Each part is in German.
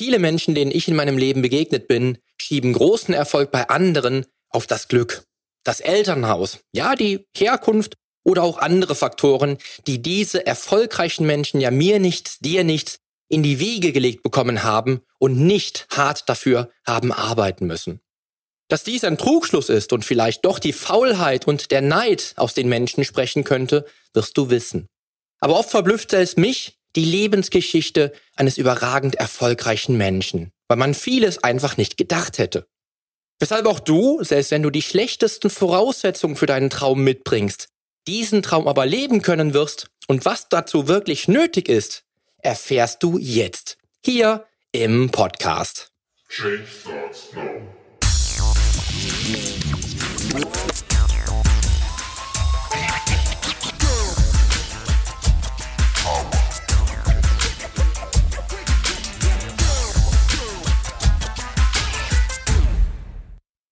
Viele Menschen, denen ich in meinem Leben begegnet bin, schieben großen Erfolg bei anderen auf das Glück, das Elternhaus, ja, die Herkunft oder auch andere Faktoren, die diese erfolgreichen Menschen ja mir nichts, dir nichts in die Wiege gelegt bekommen haben und nicht hart dafür haben arbeiten müssen. Dass dies ein Trugschluss ist und vielleicht doch die Faulheit und der Neid aus den Menschen sprechen könnte, wirst du wissen. Aber oft verblüffte es mich, die Lebensgeschichte eines überragend erfolgreichen Menschen, weil man vieles einfach nicht gedacht hätte. Weshalb auch du, selbst wenn du die schlechtesten Voraussetzungen für deinen Traum mitbringst, diesen Traum aber leben können wirst und was dazu wirklich nötig ist, erfährst du jetzt hier im Podcast. Change starts now.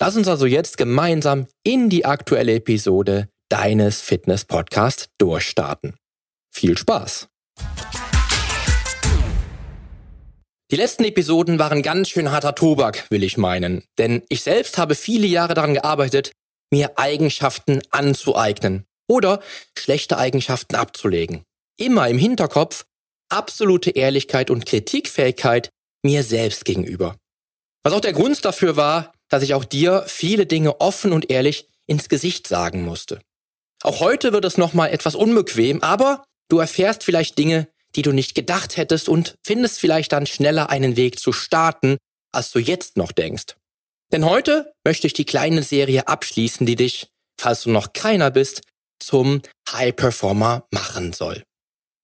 Lass uns also jetzt gemeinsam in die aktuelle Episode deines Fitness-Podcasts durchstarten. Viel Spaß! Die letzten Episoden waren ganz schön harter Tobak, will ich meinen. Denn ich selbst habe viele Jahre daran gearbeitet, mir Eigenschaften anzueignen oder schlechte Eigenschaften abzulegen. Immer im Hinterkopf absolute Ehrlichkeit und Kritikfähigkeit mir selbst gegenüber. Was auch der Grund dafür war, dass ich auch dir viele Dinge offen und ehrlich ins Gesicht sagen musste. Auch heute wird es nochmal etwas unbequem, aber du erfährst vielleicht Dinge, die du nicht gedacht hättest und findest vielleicht dann schneller einen Weg zu starten, als du jetzt noch denkst. Denn heute möchte ich die kleine Serie abschließen, die dich, falls du noch keiner bist, zum High Performer machen soll.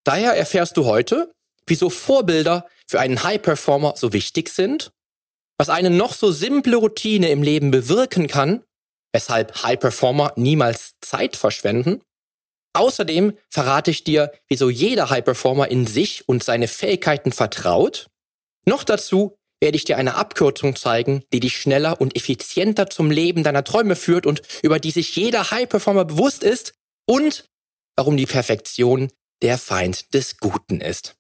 Daher erfährst du heute, wieso Vorbilder für einen High Performer so wichtig sind, was eine noch so simple Routine im Leben bewirken kann, weshalb High Performer niemals Zeit verschwenden Außerdem verrate ich dir, wieso jeder High Performer in sich und seine Fähigkeiten vertraut. Noch dazu werde ich dir eine Abkürzung zeigen, die dich schneller und effizienter zum Leben deiner Träume führt und über die sich jeder High Performer bewusst ist und warum die Perfektion der Feind des Guten ist.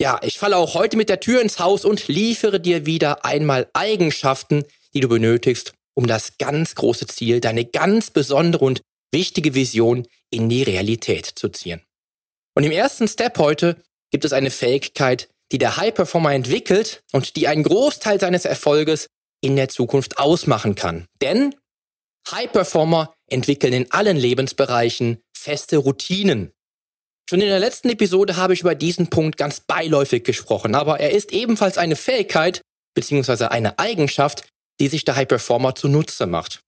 Ja, ich falle auch heute mit der Tür ins Haus und liefere dir wieder einmal Eigenschaften, die du benötigst, um das ganz große Ziel, deine ganz besondere und wichtige Vision in die Realität zu ziehen. Und im ersten Step heute gibt es eine Fähigkeit, die der High Performer entwickelt und die einen Großteil seines Erfolges in der Zukunft ausmachen kann. Denn High Performer entwickeln in allen Lebensbereichen feste Routinen. Schon in der letzten Episode habe ich über diesen Punkt ganz beiläufig gesprochen, aber er ist ebenfalls eine Fähigkeit bzw. eine Eigenschaft, die sich der High Performer zunutze macht.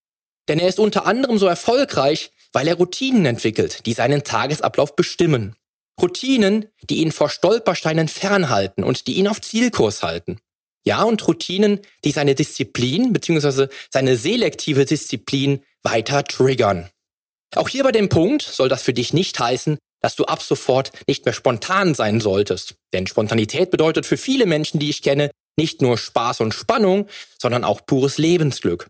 Denn er ist unter anderem so erfolgreich, weil er Routinen entwickelt, die seinen Tagesablauf bestimmen. Routinen, die ihn vor Stolpersteinen fernhalten und die ihn auf Zielkurs halten. Ja, und Routinen, die seine Disziplin bzw. seine selektive Disziplin weiter triggern. Auch hier bei dem Punkt soll das für dich nicht heißen, dass du ab sofort nicht mehr spontan sein solltest. Denn Spontanität bedeutet für viele Menschen, die ich kenne, nicht nur Spaß und Spannung, sondern auch pures Lebensglück.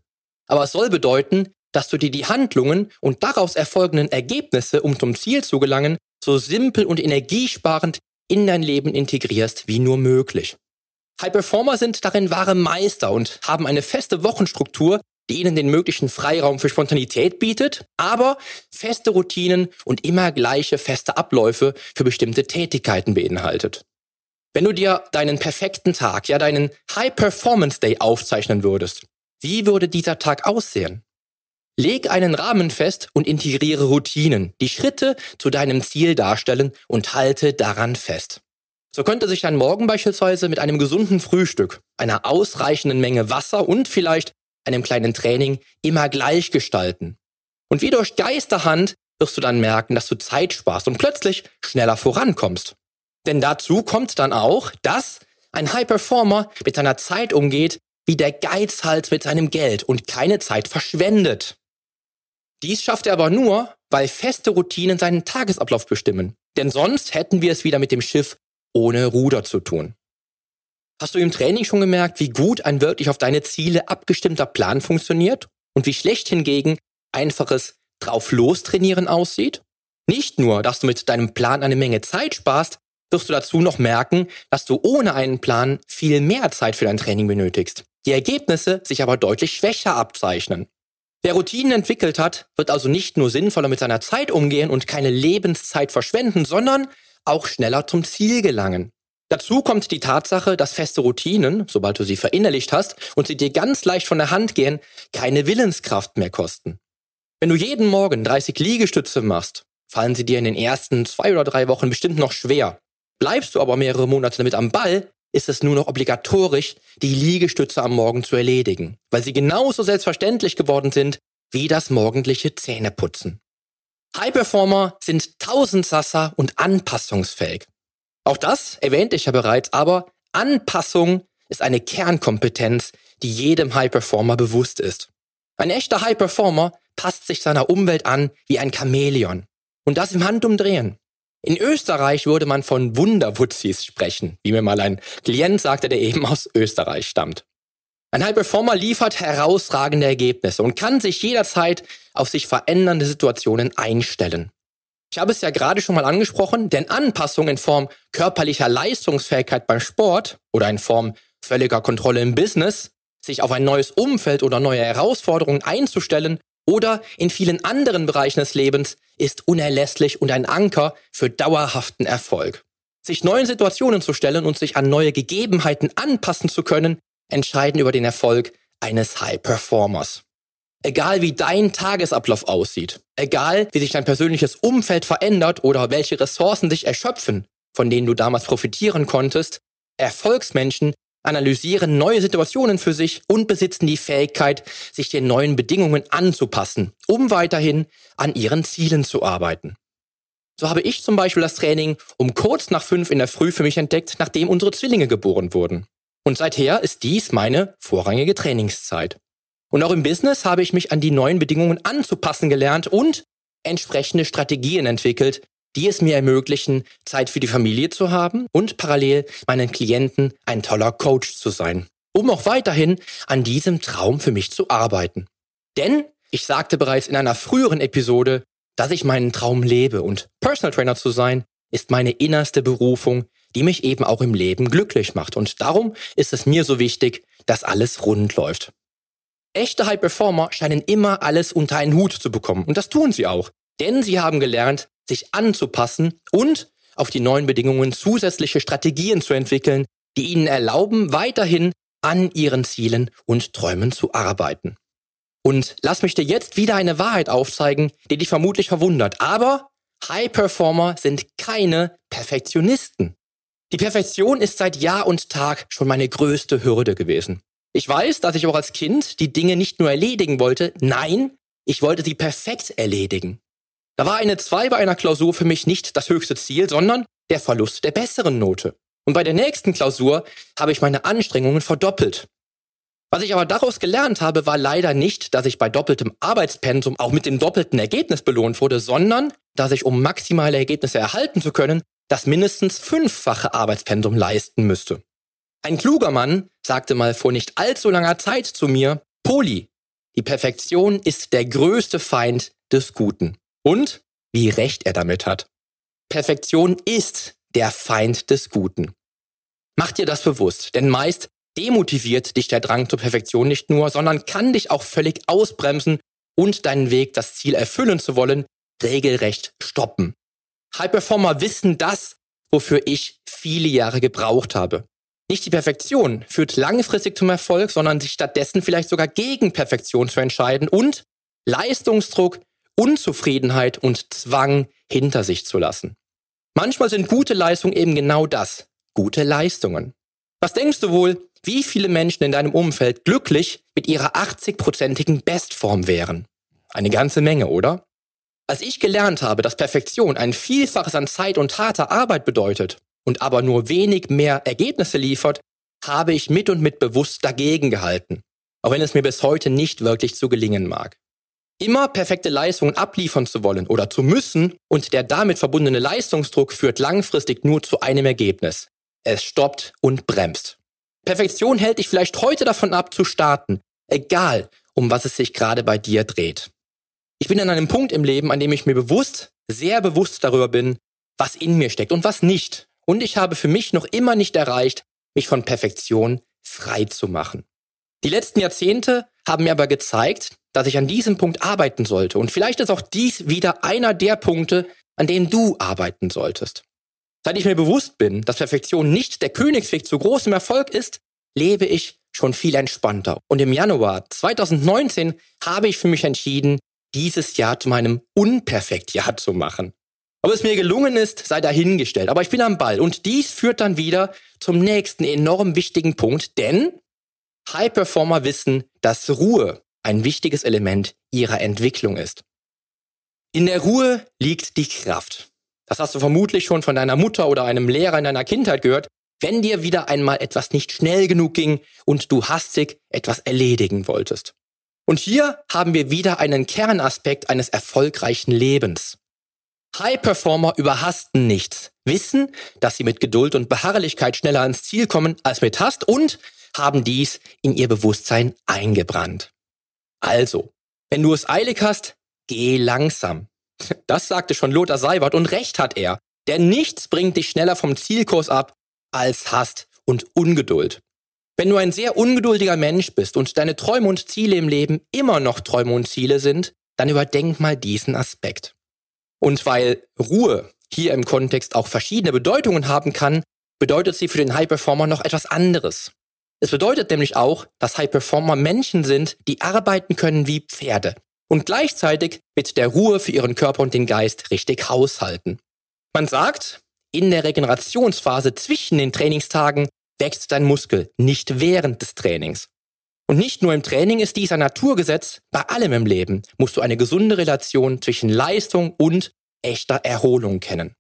Aber es soll bedeuten, dass du dir die Handlungen und daraus erfolgenden Ergebnisse, um zum Ziel zu gelangen, so simpel und energiesparend in dein Leben integrierst wie nur möglich. High Performer sind darin wahre Meister und haben eine feste Wochenstruktur, die ihnen den möglichen Freiraum für Spontanität bietet, aber feste Routinen und immer gleiche feste Abläufe für bestimmte Tätigkeiten beinhaltet. Wenn du dir deinen perfekten Tag, ja deinen High Performance Day aufzeichnen würdest, wie würde dieser Tag aussehen? Leg einen Rahmen fest und integriere Routinen, die Schritte zu deinem Ziel darstellen und halte daran fest. So könnte sich dein Morgen beispielsweise mit einem gesunden Frühstück, einer ausreichenden Menge Wasser und vielleicht einem kleinen Training immer gleich gestalten. Und wie durch Geisterhand wirst du dann merken, dass du Zeit sparst und plötzlich schneller vorankommst. Denn dazu kommt dann auch, dass ein High Performer mit seiner Zeit umgeht, wie der Geizhals mit seinem Geld und keine Zeit verschwendet. Dies schafft er aber nur, weil feste Routinen seinen Tagesablauf bestimmen. Denn sonst hätten wir es wieder mit dem Schiff ohne Ruder zu tun. Hast du im Training schon gemerkt, wie gut ein wirklich auf deine Ziele abgestimmter Plan funktioniert und wie schlecht hingegen einfaches drauf lostrainieren aussieht? Nicht nur, dass du mit deinem Plan eine Menge Zeit sparst, wirst du dazu noch merken, dass du ohne einen Plan viel mehr Zeit für dein Training benötigst. Die Ergebnisse sich aber deutlich schwächer abzeichnen. Wer Routinen entwickelt hat, wird also nicht nur sinnvoller mit seiner Zeit umgehen und keine Lebenszeit verschwenden, sondern auch schneller zum Ziel gelangen. Dazu kommt die Tatsache, dass feste Routinen, sobald du sie verinnerlicht hast und sie dir ganz leicht von der Hand gehen, keine Willenskraft mehr kosten. Wenn du jeden Morgen 30 Liegestütze machst, fallen sie dir in den ersten zwei oder drei Wochen bestimmt noch schwer. Bleibst du aber mehrere Monate damit am Ball, ist es nur noch obligatorisch, die Liegestütze am Morgen zu erledigen, weil sie genauso selbstverständlich geworden sind wie das morgendliche Zähneputzen. High Performer sind Tausendsasser und anpassungsfähig. Auch das erwähnte ich ja bereits, aber Anpassung ist eine Kernkompetenz, die jedem High Performer bewusst ist. Ein echter High Performer passt sich seiner Umwelt an wie ein Chamäleon. Und das im Handumdrehen. In Österreich würde man von Wunderwutzis sprechen, wie mir mal ein Klient sagte, der eben aus Österreich stammt. Ein High Performer liefert herausragende Ergebnisse und kann sich jederzeit auf sich verändernde Situationen einstellen. Ich habe es ja gerade schon mal angesprochen, denn Anpassung in Form körperlicher Leistungsfähigkeit beim Sport oder in Form völliger Kontrolle im Business, sich auf ein neues Umfeld oder neue Herausforderungen einzustellen oder in vielen anderen Bereichen des Lebens ist unerlässlich und ein Anker für dauerhaften Erfolg. Sich neuen Situationen zu stellen und sich an neue Gegebenheiten anpassen zu können, entscheiden über den Erfolg eines High Performers. Egal wie dein Tagesablauf aussieht, egal wie sich dein persönliches Umfeld verändert oder welche Ressourcen sich erschöpfen, von denen du damals profitieren konntest, Erfolgsmenschen analysieren neue Situationen für sich und besitzen die Fähigkeit, sich den neuen Bedingungen anzupassen, um weiterhin an ihren Zielen zu arbeiten. So habe ich zum Beispiel das Training um kurz nach fünf in der Früh für mich entdeckt, nachdem unsere Zwillinge geboren wurden. Und seither ist dies meine vorrangige Trainingszeit. Und auch im Business habe ich mich an die neuen Bedingungen anzupassen gelernt und entsprechende Strategien entwickelt, die es mir ermöglichen, Zeit für die Familie zu haben und parallel meinen Klienten ein toller Coach zu sein, um auch weiterhin an diesem Traum für mich zu arbeiten. Denn ich sagte bereits in einer früheren Episode, dass ich meinen Traum lebe und Personal Trainer zu sein ist meine innerste Berufung, die mich eben auch im Leben glücklich macht. Und darum ist es mir so wichtig, dass alles rund läuft. Echte High Performer scheinen immer alles unter einen Hut zu bekommen. Und das tun sie auch. Denn sie haben gelernt, sich anzupassen und auf die neuen Bedingungen zusätzliche Strategien zu entwickeln, die ihnen erlauben, weiterhin an ihren Zielen und Träumen zu arbeiten. Und lass mich dir jetzt wieder eine Wahrheit aufzeigen, die dich vermutlich verwundert. Aber High Performer sind keine Perfektionisten. Die Perfektion ist seit Jahr und Tag schon meine größte Hürde gewesen. Ich weiß, dass ich auch als Kind die Dinge nicht nur erledigen wollte, nein, ich wollte sie perfekt erledigen. Da war eine 2 bei einer Klausur für mich nicht das höchste Ziel, sondern der Verlust der besseren Note. Und bei der nächsten Klausur habe ich meine Anstrengungen verdoppelt. Was ich aber daraus gelernt habe, war leider nicht, dass ich bei doppeltem Arbeitspensum auch mit dem doppelten Ergebnis belohnt wurde, sondern dass ich, um maximale Ergebnisse erhalten zu können, das mindestens fünffache Arbeitspensum leisten müsste. Ein kluger Mann sagte mal vor nicht allzu langer Zeit zu mir, Poli, die Perfektion ist der größte Feind des Guten. Und wie recht er damit hat. Perfektion ist der Feind des Guten. Mach dir das bewusst, denn meist demotiviert dich der Drang zur Perfektion nicht nur, sondern kann dich auch völlig ausbremsen und deinen Weg, das Ziel erfüllen zu wollen, regelrecht stoppen. High Performer wissen das, wofür ich viele Jahre gebraucht habe. Nicht die Perfektion führt langfristig zum Erfolg, sondern sich stattdessen vielleicht sogar gegen Perfektion zu entscheiden und Leistungsdruck Unzufriedenheit und Zwang hinter sich zu lassen. Manchmal sind gute Leistungen eben genau das, gute Leistungen. Was denkst du wohl, wie viele Menschen in deinem Umfeld glücklich mit ihrer 80-prozentigen Bestform wären? Eine ganze Menge, oder? Als ich gelernt habe, dass Perfektion ein Vielfaches an Zeit und harter Arbeit bedeutet und aber nur wenig mehr Ergebnisse liefert, habe ich mit und mit bewusst dagegen gehalten, auch wenn es mir bis heute nicht wirklich zu gelingen mag. Immer perfekte Leistungen abliefern zu wollen oder zu müssen und der damit verbundene Leistungsdruck führt langfristig nur zu einem Ergebnis. Es stoppt und bremst. Perfektion hält dich vielleicht heute davon ab zu starten, egal um was es sich gerade bei dir dreht. Ich bin an einem Punkt im Leben, an dem ich mir bewusst, sehr bewusst darüber bin, was in mir steckt und was nicht. Und ich habe für mich noch immer nicht erreicht, mich von Perfektion frei zu machen. Die letzten Jahrzehnte haben mir aber gezeigt, dass ich an diesem Punkt arbeiten sollte. Und vielleicht ist auch dies wieder einer der Punkte, an denen du arbeiten solltest. Seit ich mir bewusst bin, dass Perfektion nicht der Königsweg zu großem Erfolg ist, lebe ich schon viel entspannter. Und im Januar 2019 habe ich für mich entschieden, dieses Jahr zu meinem Unperfektjahr zu machen. Ob es mir gelungen ist, sei dahingestellt. Aber ich bin am Ball. Und dies führt dann wieder zum nächsten enorm wichtigen Punkt, denn High Performer wissen, dass Ruhe ein wichtiges Element ihrer Entwicklung ist. In der Ruhe liegt die Kraft. Das hast du vermutlich schon von deiner Mutter oder einem Lehrer in deiner Kindheit gehört, wenn dir wieder einmal etwas nicht schnell genug ging und du hastig etwas erledigen wolltest. Und hier haben wir wieder einen Kernaspekt eines erfolgreichen Lebens. High Performer überhasten nichts, wissen, dass sie mit Geduld und Beharrlichkeit schneller ans Ziel kommen als mit Hast und haben dies in ihr Bewusstsein eingebrannt. Also, wenn du es eilig hast, geh langsam. Das sagte schon Lothar Seiwert und recht hat er, denn nichts bringt dich schneller vom Zielkurs ab als Hast und Ungeduld. Wenn du ein sehr ungeduldiger Mensch bist und deine Träume und Ziele im Leben immer noch Träume und Ziele sind, dann überdenk mal diesen Aspekt. Und weil Ruhe hier im Kontext auch verschiedene Bedeutungen haben kann, bedeutet sie für den High Performer noch etwas anderes. Es bedeutet nämlich auch, dass High Performer Menschen sind, die arbeiten können wie Pferde und gleichzeitig mit der Ruhe für ihren Körper und den Geist richtig haushalten. Man sagt, in der Regenerationsphase zwischen den Trainingstagen wächst dein Muskel, nicht während des Trainings. Und nicht nur im Training ist dies ein Naturgesetz, bei allem im Leben musst du eine gesunde Relation zwischen Leistung und echter Erholung kennen.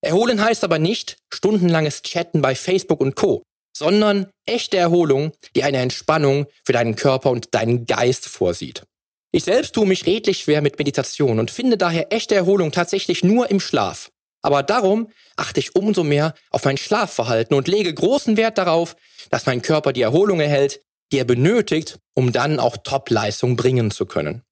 Erholen heißt aber nicht stundenlanges Chatten bei Facebook und Co sondern echte Erholung, die eine Entspannung für deinen Körper und deinen Geist vorsieht. Ich selbst tue mich redlich schwer mit Meditation und finde daher echte Erholung tatsächlich nur im Schlaf. Aber darum achte ich umso mehr auf mein Schlafverhalten und lege großen Wert darauf, dass mein Körper die Erholung erhält, die er benötigt, um dann auch Top-Leistung bringen zu können.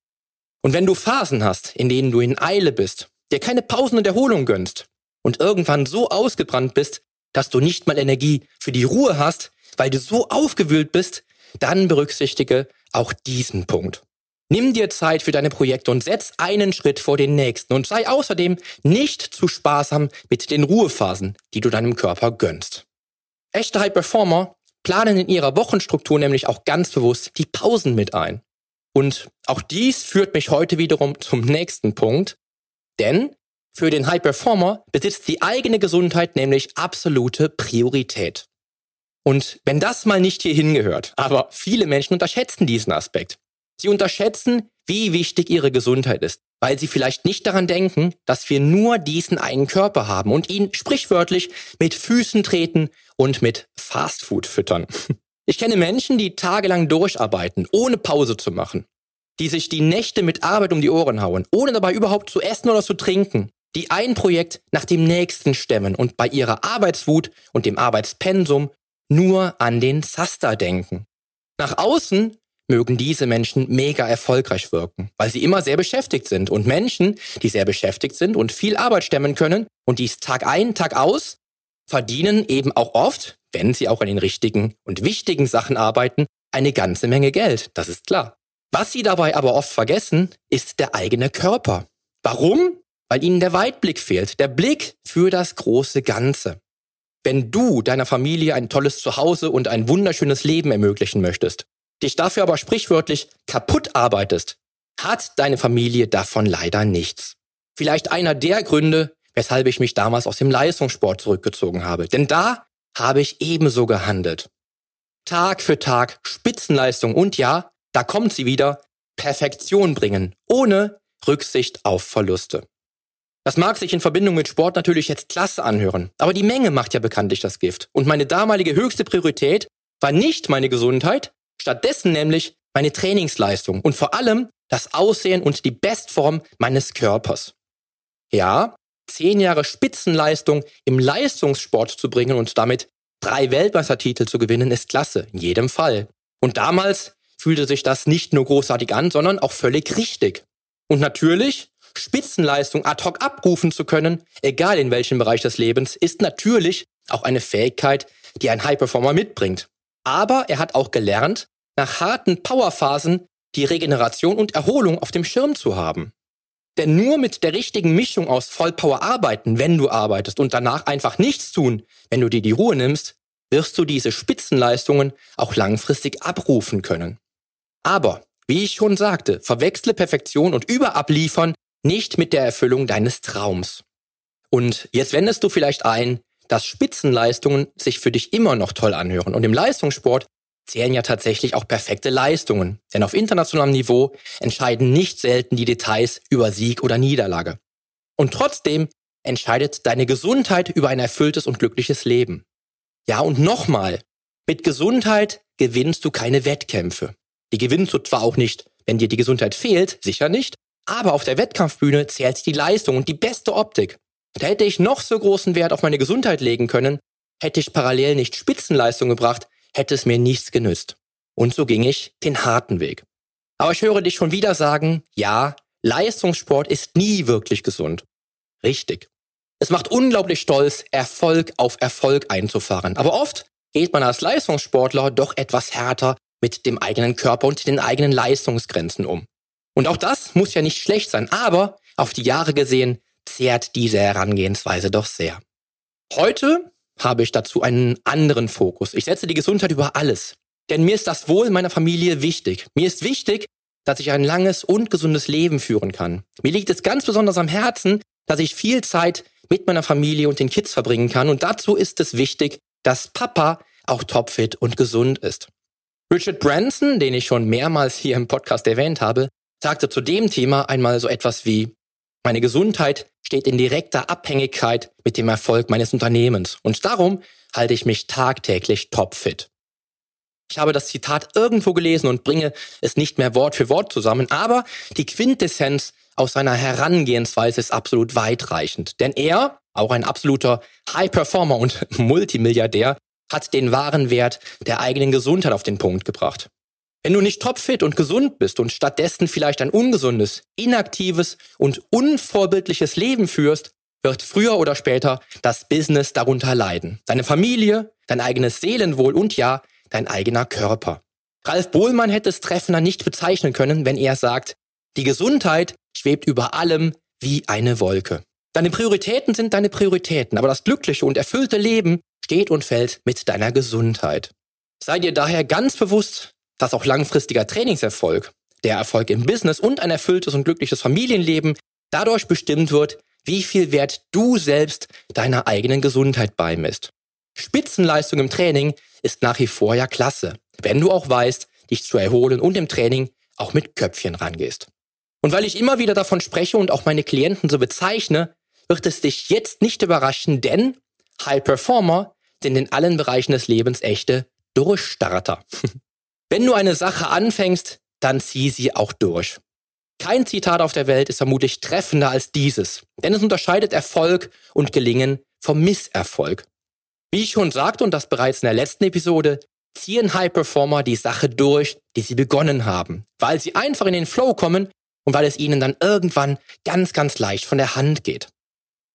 Und wenn du Phasen hast, in denen du in Eile bist, dir keine Pausen und Erholung gönnst und irgendwann so ausgebrannt bist, dass du nicht mal Energie für die Ruhe hast, weil du so aufgewühlt bist, dann berücksichtige auch diesen Punkt. Nimm dir Zeit für deine Projekte und setz einen Schritt vor den nächsten und sei außerdem nicht zu sparsam mit den Ruhephasen, die du deinem Körper gönnst. Echte High Performer planen in ihrer Wochenstruktur nämlich auch ganz bewusst die Pausen mit ein. Und auch dies führt mich heute wiederum zum nächsten Punkt, denn für den High Performer besitzt die eigene Gesundheit nämlich absolute Priorität. Und wenn das mal nicht hier hingehört, aber viele Menschen unterschätzen diesen Aspekt. Sie unterschätzen, wie wichtig ihre Gesundheit ist, weil sie vielleicht nicht daran denken, dass wir nur diesen einen Körper haben und ihn sprichwörtlich mit Füßen treten und mit Fastfood füttern. Ich kenne Menschen, die tagelang durcharbeiten, ohne Pause zu machen, die sich die Nächte mit Arbeit um die Ohren hauen, ohne dabei überhaupt zu essen oder zu trinken, die ein Projekt nach dem nächsten stemmen und bei ihrer Arbeitswut und dem Arbeitspensum nur an den Zaster denken. Nach außen mögen diese Menschen mega erfolgreich wirken, weil sie immer sehr beschäftigt sind. Und Menschen, die sehr beschäftigt sind und viel Arbeit stemmen können und dies Tag ein, Tag aus, verdienen eben auch oft, wenn sie auch an den richtigen und wichtigen Sachen arbeiten, eine ganze Menge Geld, das ist klar. Was sie dabei aber oft vergessen, ist der eigene Körper. Warum? weil ihnen der Weitblick fehlt, der Blick für das große Ganze. Wenn du deiner Familie ein tolles Zuhause und ein wunderschönes Leben ermöglichen möchtest, dich dafür aber sprichwörtlich kaputt arbeitest, hat deine Familie davon leider nichts. Vielleicht einer der Gründe, weshalb ich mich damals aus dem Leistungssport zurückgezogen habe. Denn da habe ich ebenso gehandelt. Tag für Tag Spitzenleistung und ja, da kommt sie wieder, Perfektion bringen, ohne Rücksicht auf Verluste. Das mag sich in Verbindung mit Sport natürlich jetzt klasse anhören, aber die Menge macht ja bekanntlich das Gift. Und meine damalige höchste Priorität war nicht meine Gesundheit, stattdessen nämlich meine Trainingsleistung und vor allem das Aussehen und die Bestform meines Körpers. Ja, zehn Jahre Spitzenleistung im Leistungssport zu bringen und damit drei Weltmeistertitel zu gewinnen, ist klasse, in jedem Fall. Und damals fühlte sich das nicht nur großartig an, sondern auch völlig richtig. Und natürlich, Spitzenleistung ad hoc abrufen zu können, egal in welchem Bereich des Lebens, ist natürlich auch eine Fähigkeit, die ein High-Performer mitbringt. Aber er hat auch gelernt, nach harten Powerphasen die Regeneration und Erholung auf dem Schirm zu haben. Denn nur mit der richtigen Mischung aus Vollpower arbeiten, wenn du arbeitest und danach einfach nichts tun, wenn du dir die Ruhe nimmst, wirst du diese Spitzenleistungen auch langfristig abrufen können. Aber, wie ich schon sagte, verwechsle Perfektion und Überabliefern nicht mit der Erfüllung deines Traums. Und jetzt wendest du vielleicht ein, dass Spitzenleistungen sich für dich immer noch toll anhören. Und im Leistungssport zählen ja tatsächlich auch perfekte Leistungen. Denn auf internationalem Niveau entscheiden nicht selten die Details über Sieg oder Niederlage. Und trotzdem entscheidet deine Gesundheit über ein erfülltes und glückliches Leben. Ja, und nochmal, mit Gesundheit gewinnst du keine Wettkämpfe. Die gewinnst du zwar auch nicht, wenn dir die Gesundheit fehlt, sicher nicht, aber auf der Wettkampfbühne zählt die Leistung und die beste Optik. Da hätte ich noch so großen Wert auf meine Gesundheit legen können, hätte ich parallel nicht Spitzenleistung gebracht, hätte es mir nichts genützt. Und so ging ich den harten Weg. Aber ich höre dich schon wieder sagen, ja, Leistungssport ist nie wirklich gesund. Richtig. Es macht unglaublich stolz, Erfolg auf Erfolg einzufahren. Aber oft geht man als Leistungssportler doch etwas härter mit dem eigenen Körper und den eigenen Leistungsgrenzen um. Und auch das muss ja nicht schlecht sein, aber auf die Jahre gesehen zehrt diese Herangehensweise doch sehr. Heute habe ich dazu einen anderen Fokus. Ich setze die Gesundheit über alles. Denn mir ist das Wohl meiner Familie wichtig. Mir ist wichtig, dass ich ein langes und gesundes Leben führen kann. Mir liegt es ganz besonders am Herzen, dass ich viel Zeit mit meiner Familie und den Kids verbringen kann. Und dazu ist es wichtig, dass Papa auch topfit und gesund ist. Richard Branson, den ich schon mehrmals hier im Podcast erwähnt habe, sagte zu dem Thema einmal so etwas wie, meine Gesundheit steht in direkter Abhängigkeit mit dem Erfolg meines Unternehmens und darum halte ich mich tagtäglich topfit. Ich habe das Zitat irgendwo gelesen und bringe es nicht mehr Wort für Wort zusammen, aber die Quintessenz aus seiner Herangehensweise ist absolut weitreichend. Denn er, auch ein absoluter High Performer und Multimilliardär, hat den wahren Wert der eigenen Gesundheit auf den Punkt gebracht. Wenn du nicht topfit und gesund bist und stattdessen vielleicht ein ungesundes, inaktives und unvorbildliches Leben führst, wird früher oder später das Business darunter leiden. Deine Familie, dein eigenes Seelenwohl und ja, dein eigener Körper. Ralf Bohlmann hätte es treffender nicht bezeichnen können, wenn er sagt, die Gesundheit schwebt über allem wie eine Wolke. Deine Prioritäten sind deine Prioritäten, aber das glückliche und erfüllte Leben steht und fällt mit deiner Gesundheit. Sei dir daher ganz bewusst, dass auch langfristiger Trainingserfolg, der Erfolg im Business und ein erfülltes und glückliches Familienleben dadurch bestimmt wird, wie viel Wert du selbst deiner eigenen Gesundheit beimisst. Spitzenleistung im Training ist nach wie vor ja klasse, wenn du auch weißt, dich zu erholen und im Training auch mit Köpfchen rangehst. Und weil ich immer wieder davon spreche und auch meine Klienten so bezeichne, wird es dich jetzt nicht überraschen, denn High Performer sind in allen Bereichen des Lebens echte Durchstarter. Wenn du eine Sache anfängst, dann zieh sie auch durch. Kein Zitat auf der Welt ist vermutlich treffender als dieses, denn es unterscheidet Erfolg und Gelingen vom Misserfolg. Wie ich schon sagte und das bereits in der letzten Episode, ziehen High Performer die Sache durch, die sie begonnen haben, weil sie einfach in den Flow kommen und weil es ihnen dann irgendwann ganz, ganz leicht von der Hand geht.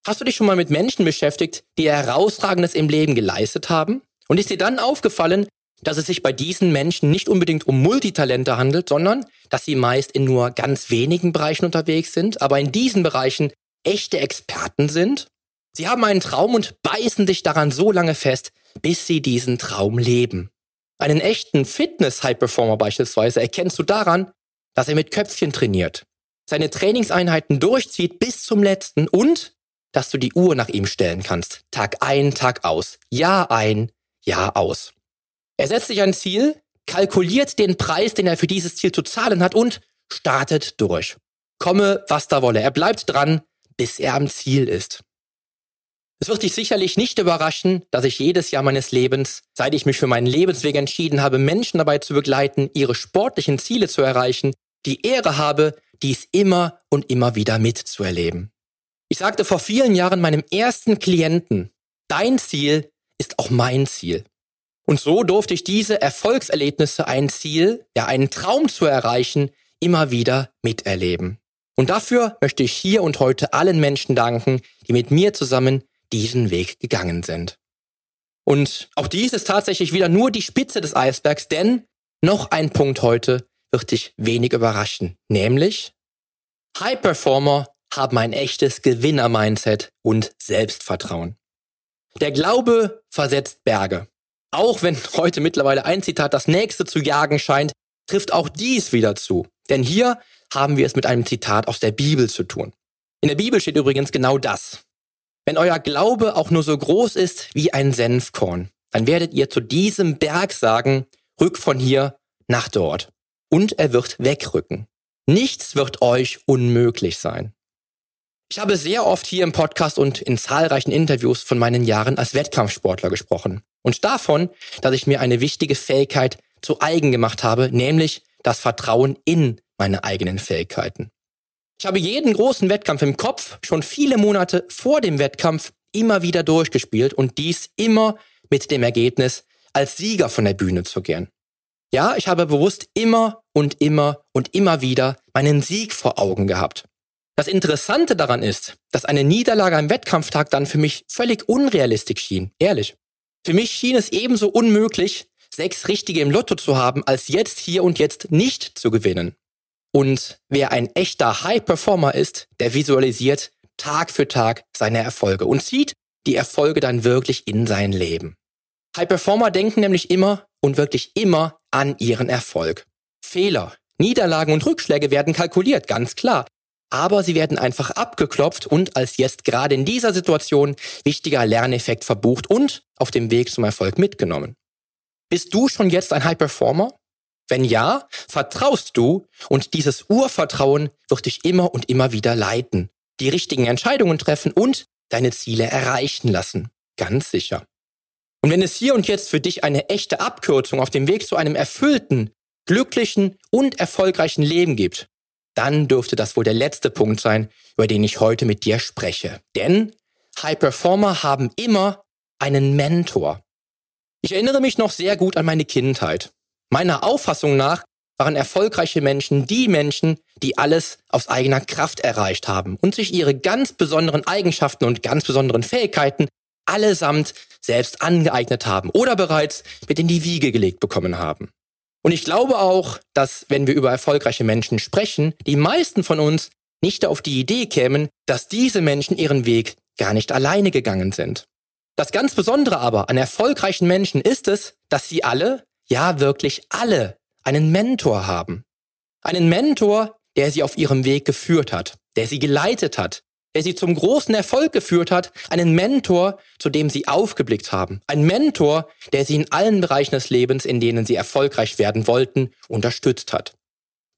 Hast du dich schon mal mit Menschen beschäftigt, die herausragendes im Leben geleistet haben? Und ist dir dann aufgefallen, dass es sich bei diesen Menschen nicht unbedingt um Multitalente handelt, sondern dass sie meist in nur ganz wenigen Bereichen unterwegs sind, aber in diesen Bereichen echte Experten sind? Sie haben einen Traum und beißen sich daran so lange fest, bis sie diesen Traum leben. Einen echten Fitness-High-Performer beispielsweise erkennst du daran, dass er mit Köpfchen trainiert, seine Trainingseinheiten durchzieht bis zum letzten und dass du die Uhr nach ihm stellen kannst. Tag ein, Tag aus. Jahr ein, Jahr aus. Er setzt sich ein Ziel, kalkuliert den Preis, den er für dieses Ziel zu zahlen hat und startet durch. Komme, was da wolle. Er bleibt dran, bis er am Ziel ist. Es wird dich sicherlich nicht überraschen, dass ich jedes Jahr meines Lebens, seit ich mich für meinen Lebensweg entschieden habe, Menschen dabei zu begleiten, ihre sportlichen Ziele zu erreichen, die Ehre habe, dies immer und immer wieder mitzuerleben. Ich sagte vor vielen Jahren meinem ersten Klienten, dein Ziel ist auch mein Ziel. Und so durfte ich diese Erfolgserlebnisse, ein Ziel, ja einen Traum zu erreichen, immer wieder miterleben. Und dafür möchte ich hier und heute allen Menschen danken, die mit mir zusammen diesen Weg gegangen sind. Und auch dies ist tatsächlich wieder nur die Spitze des Eisbergs, denn noch ein Punkt heute wird dich wenig überraschen, nämlich High Performer haben ein echtes Gewinner-Mindset und Selbstvertrauen. Der Glaube versetzt Berge. Auch wenn heute mittlerweile ein Zitat das nächste zu jagen scheint, trifft auch dies wieder zu. Denn hier haben wir es mit einem Zitat aus der Bibel zu tun. In der Bibel steht übrigens genau das. Wenn euer Glaube auch nur so groß ist wie ein Senfkorn, dann werdet ihr zu diesem Berg sagen, rück von hier nach dort. Und er wird wegrücken. Nichts wird euch unmöglich sein. Ich habe sehr oft hier im Podcast und in zahlreichen Interviews von meinen Jahren als Wettkampfsportler gesprochen und davon, dass ich mir eine wichtige Fähigkeit zu eigen gemacht habe, nämlich das Vertrauen in meine eigenen Fähigkeiten. Ich habe jeden großen Wettkampf im Kopf schon viele Monate vor dem Wettkampf immer wieder durchgespielt und dies immer mit dem Ergebnis, als Sieger von der Bühne zu gehen. Ja, ich habe bewusst immer und immer und immer wieder meinen Sieg vor Augen gehabt. Das Interessante daran ist, dass eine Niederlage am Wettkampftag dann für mich völlig unrealistisch schien, ehrlich. Für mich schien es ebenso unmöglich, sechs Richtige im Lotto zu haben, als jetzt hier und jetzt nicht zu gewinnen. Und wer ein echter High-Performer ist, der visualisiert Tag für Tag seine Erfolge und zieht die Erfolge dann wirklich in sein Leben. High-Performer denken nämlich immer und wirklich immer an ihren Erfolg. Fehler, Niederlagen und Rückschläge werden kalkuliert, ganz klar aber sie werden einfach abgeklopft und als jetzt gerade in dieser Situation wichtiger Lerneffekt verbucht und auf dem Weg zum Erfolg mitgenommen. Bist du schon jetzt ein High Performer? Wenn ja, vertraust du und dieses Urvertrauen wird dich immer und immer wieder leiten, die richtigen Entscheidungen treffen und deine Ziele erreichen lassen. Ganz sicher. Und wenn es hier und jetzt für dich eine echte Abkürzung auf dem Weg zu einem erfüllten, glücklichen und erfolgreichen Leben gibt, dann dürfte das wohl der letzte Punkt sein, über den ich heute mit dir spreche. Denn High Performer haben immer einen Mentor. Ich erinnere mich noch sehr gut an meine Kindheit. Meiner Auffassung nach waren erfolgreiche Menschen die Menschen, die alles aus eigener Kraft erreicht haben und sich ihre ganz besonderen Eigenschaften und ganz besonderen Fähigkeiten allesamt selbst angeeignet haben oder bereits mit in die Wiege gelegt bekommen haben. Und ich glaube auch, dass wenn wir über erfolgreiche Menschen sprechen, die meisten von uns nicht auf die Idee kämen, dass diese Menschen ihren Weg gar nicht alleine gegangen sind. Das ganz Besondere aber an erfolgreichen Menschen ist es, dass sie alle, ja wirklich alle, einen Mentor haben. Einen Mentor, der sie auf ihrem Weg geführt hat, der sie geleitet hat, der sie zum großen Erfolg geführt hat, einen Mentor, zu dem sie aufgeblickt haben. Ein Mentor, der sie in allen Bereichen des Lebens, in denen sie erfolgreich werden wollten, unterstützt hat.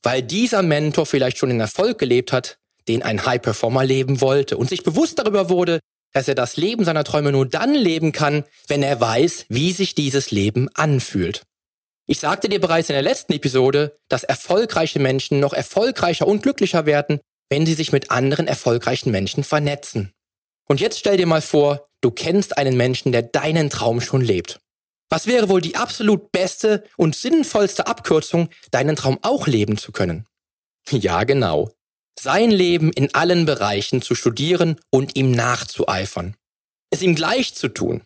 Weil dieser Mentor vielleicht schon in Erfolg gelebt hat, den ein High-Performer leben wollte und sich bewusst darüber wurde, dass er das Leben seiner Träume nur dann leben kann, wenn er weiß, wie sich dieses Leben anfühlt. Ich sagte dir bereits in der letzten Episode, dass erfolgreiche Menschen noch erfolgreicher und glücklicher werden, wenn sie sich mit anderen erfolgreichen Menschen vernetzen. Und jetzt stell dir mal vor, du kennst einen Menschen, der deinen Traum schon lebt. Was wäre wohl die absolut beste und sinnvollste Abkürzung, deinen Traum auch leben zu können? Ja, genau. Sein Leben in allen Bereichen zu studieren und ihm nachzueifern. Es ihm gleich zu tun.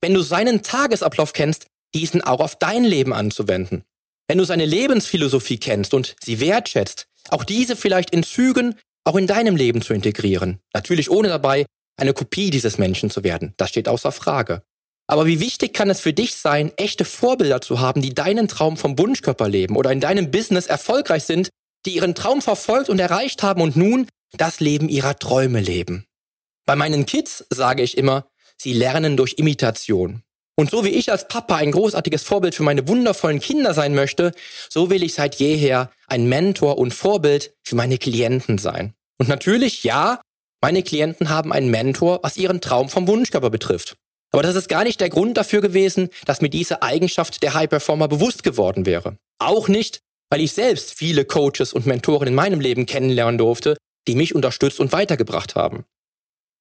Wenn du seinen Tagesablauf kennst, diesen auch auf dein Leben anzuwenden. Wenn du seine Lebensphilosophie kennst und sie wertschätzt, auch diese vielleicht in Zügen auch in deinem Leben zu integrieren. Natürlich ohne dabei eine Kopie dieses Menschen zu werden. Das steht außer Frage. Aber wie wichtig kann es für dich sein, echte Vorbilder zu haben, die deinen Traum vom Wunschkörper leben oder in deinem Business erfolgreich sind, die ihren Traum verfolgt und erreicht haben und nun das Leben ihrer Träume leben. Bei meinen Kids sage ich immer, sie lernen durch Imitation. Und so wie ich als Papa ein großartiges Vorbild für meine wundervollen Kinder sein möchte, so will ich seit jeher ein Mentor und Vorbild für meine Klienten sein. Und natürlich, ja, meine Klienten haben einen Mentor, was ihren Traum vom Wunschkörper betrifft. Aber das ist gar nicht der Grund dafür gewesen, dass mir diese Eigenschaft der High Performer bewusst geworden wäre. Auch nicht, weil ich selbst viele Coaches und Mentoren in meinem Leben kennenlernen durfte, die mich unterstützt und weitergebracht haben.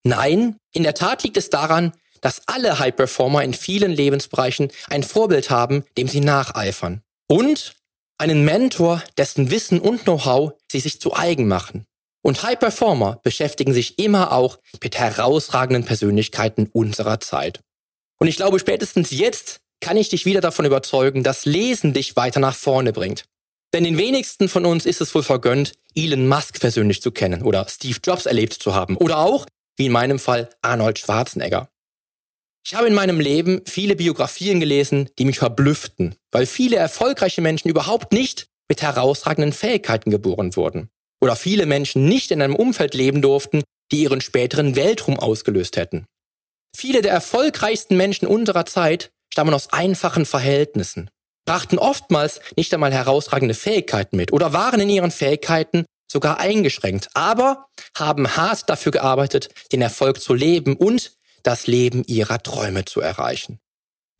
Nein, in der Tat liegt es daran, dass alle High Performer in vielen Lebensbereichen ein Vorbild haben, dem sie nacheifern. Und einen Mentor, dessen Wissen und Know-how sie sich zu eigen machen. Und High Performer beschäftigen sich immer auch mit herausragenden Persönlichkeiten unserer Zeit. Und ich glaube, spätestens jetzt kann ich dich wieder davon überzeugen, dass Lesen dich weiter nach vorne bringt. Denn den wenigsten von uns ist es wohl vergönnt, Elon Musk persönlich zu kennen oder Steve Jobs erlebt zu haben oder auch, wie in meinem Fall, Arnold Schwarzenegger. Ich habe in meinem Leben viele Biografien gelesen, die mich verblüfften, weil viele erfolgreiche Menschen überhaupt nicht mit herausragenden Fähigkeiten geboren wurden. Oder viele Menschen nicht in einem Umfeld leben durften, die ihren späteren Weltruhm ausgelöst hätten. Viele der erfolgreichsten Menschen unserer Zeit stammen aus einfachen Verhältnissen, brachten oftmals nicht einmal herausragende Fähigkeiten mit oder waren in ihren Fähigkeiten sogar eingeschränkt, aber haben hart dafür gearbeitet, den Erfolg zu leben und das Leben ihrer Träume zu erreichen.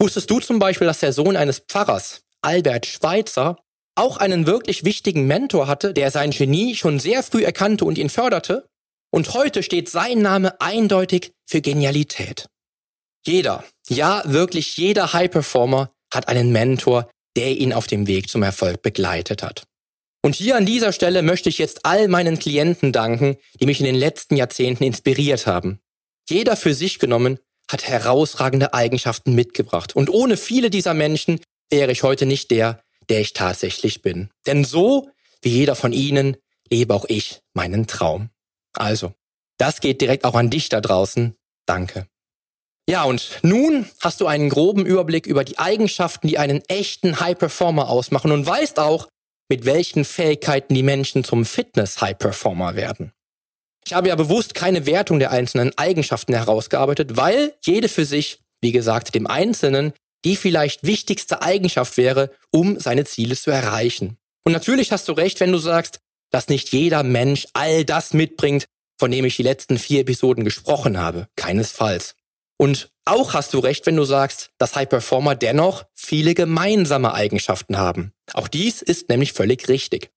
Wusstest du zum Beispiel, dass der Sohn eines Pfarrers, Albert Schweitzer, auch einen wirklich wichtigen Mentor hatte, der sein Genie schon sehr früh erkannte und ihn förderte? Und heute steht sein Name eindeutig für Genialität. Jeder, ja wirklich jeder High Performer hat einen Mentor, der ihn auf dem Weg zum Erfolg begleitet hat. Und hier an dieser Stelle möchte ich jetzt all meinen Klienten danken, die mich in den letzten Jahrzehnten inspiriert haben. Jeder für sich genommen hat herausragende Eigenschaften mitgebracht. Und ohne viele dieser Menschen wäre ich heute nicht der, der ich tatsächlich bin. Denn so wie jeder von ihnen lebe auch ich meinen Traum. Also, das geht direkt auch an dich da draußen. Danke. Ja, und nun hast du einen groben Überblick über die Eigenschaften, die einen echten High Performer ausmachen und weißt auch, mit welchen Fähigkeiten die Menschen zum Fitness High Performer werden. Ich habe ja bewusst keine Wertung der einzelnen Eigenschaften herausgearbeitet, weil jede für sich, wie gesagt, dem Einzelnen die vielleicht wichtigste Eigenschaft wäre, um seine Ziele zu erreichen. Und natürlich hast du recht, wenn du sagst, dass nicht jeder Mensch all das mitbringt, von dem ich die letzten vier Episoden gesprochen habe. Keinesfalls. Und auch hast du recht, wenn du sagst, dass High Performer dennoch viele gemeinsame Eigenschaften haben. Auch dies ist nämlich völlig richtig.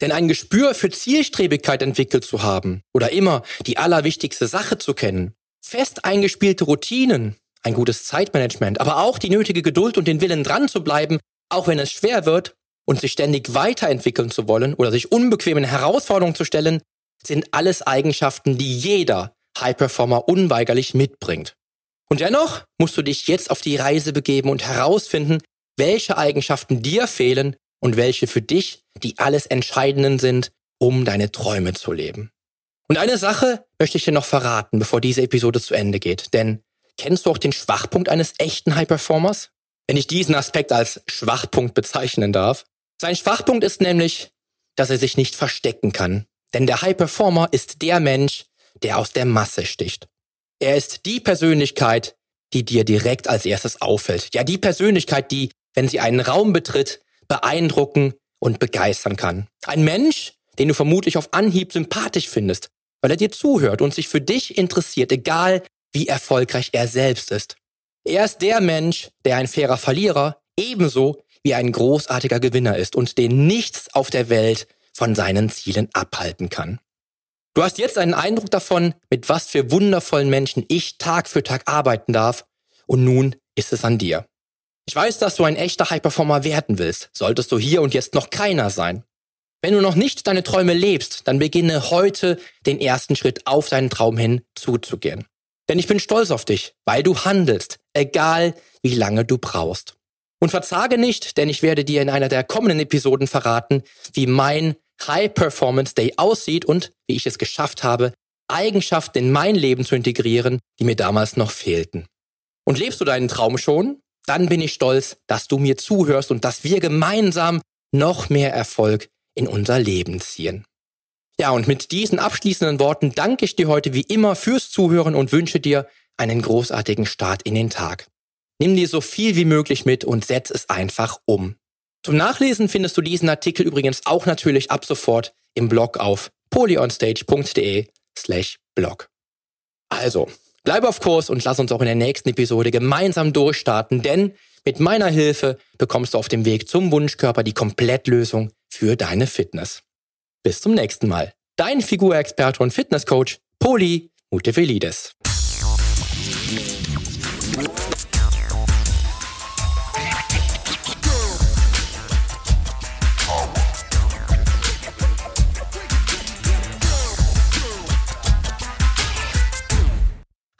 Denn ein Gespür für Zielstrebigkeit entwickelt zu haben oder immer die allerwichtigste Sache zu kennen, fest eingespielte Routinen, ein gutes Zeitmanagement, aber auch die nötige Geduld und den Willen dran zu bleiben, auch wenn es schwer wird und sich ständig weiterentwickeln zu wollen oder sich unbequemen Herausforderungen zu stellen, sind alles Eigenschaften, die jeder High Performer unweigerlich mitbringt. Und dennoch musst du dich jetzt auf die Reise begeben und herausfinden, welche Eigenschaften dir fehlen und welche für dich die alles Entscheidenden sind, um deine Träume zu leben. Und eine Sache möchte ich dir noch verraten, bevor diese Episode zu Ende geht. Denn kennst du auch den Schwachpunkt eines echten High Performers? Wenn ich diesen Aspekt als Schwachpunkt bezeichnen darf. Sein Schwachpunkt ist nämlich, dass er sich nicht verstecken kann. Denn der High Performer ist der Mensch, der aus der Masse sticht. Er ist die Persönlichkeit, die dir direkt als erstes auffällt. Ja, die Persönlichkeit, die, wenn sie einen Raum betritt, beeindrucken und begeistern kann. Ein Mensch, den du vermutlich auf Anhieb sympathisch findest, weil er dir zuhört und sich für dich interessiert, egal wie erfolgreich er selbst ist. Er ist der Mensch, der ein fairer Verlierer ebenso wie ein großartiger Gewinner ist und den nichts auf der Welt von seinen Zielen abhalten kann. Du hast jetzt einen Eindruck davon, mit was für wundervollen Menschen ich Tag für Tag arbeiten darf, und nun ist es an dir. Ich weiß, dass du ein echter High-Performer werden willst, solltest du hier und jetzt noch keiner sein. Wenn du noch nicht deine Träume lebst, dann beginne heute den ersten Schritt auf deinen Traum hin zuzugehen. Denn ich bin stolz auf dich, weil du handelst, egal wie lange du brauchst. Und verzage nicht, denn ich werde dir in einer der kommenden Episoden verraten, wie mein High Performance Day aussieht und wie ich es geschafft habe, Eigenschaften in mein Leben zu integrieren, die mir damals noch fehlten. Und lebst du deinen Traum schon? Dann bin ich stolz, dass du mir zuhörst und dass wir gemeinsam noch mehr Erfolg in unser Leben ziehen. Ja, und mit diesen abschließenden Worten danke ich dir heute wie immer fürs Zuhören und wünsche dir einen großartigen Start in den Tag. Nimm dir so viel wie möglich mit und setz es einfach um. Zum Nachlesen findest du diesen Artikel übrigens auch natürlich ab sofort im Blog auf polyonstage.de slash Blog. Also, bleib auf Kurs und lass uns auch in der nächsten Episode gemeinsam durchstarten, denn mit meiner Hilfe bekommst du auf dem Weg zum Wunschkörper die Komplettlösung für deine Fitness. Bis zum nächsten Mal. Dein Figurexperte und Fitnesscoach Poli Mutevelidis.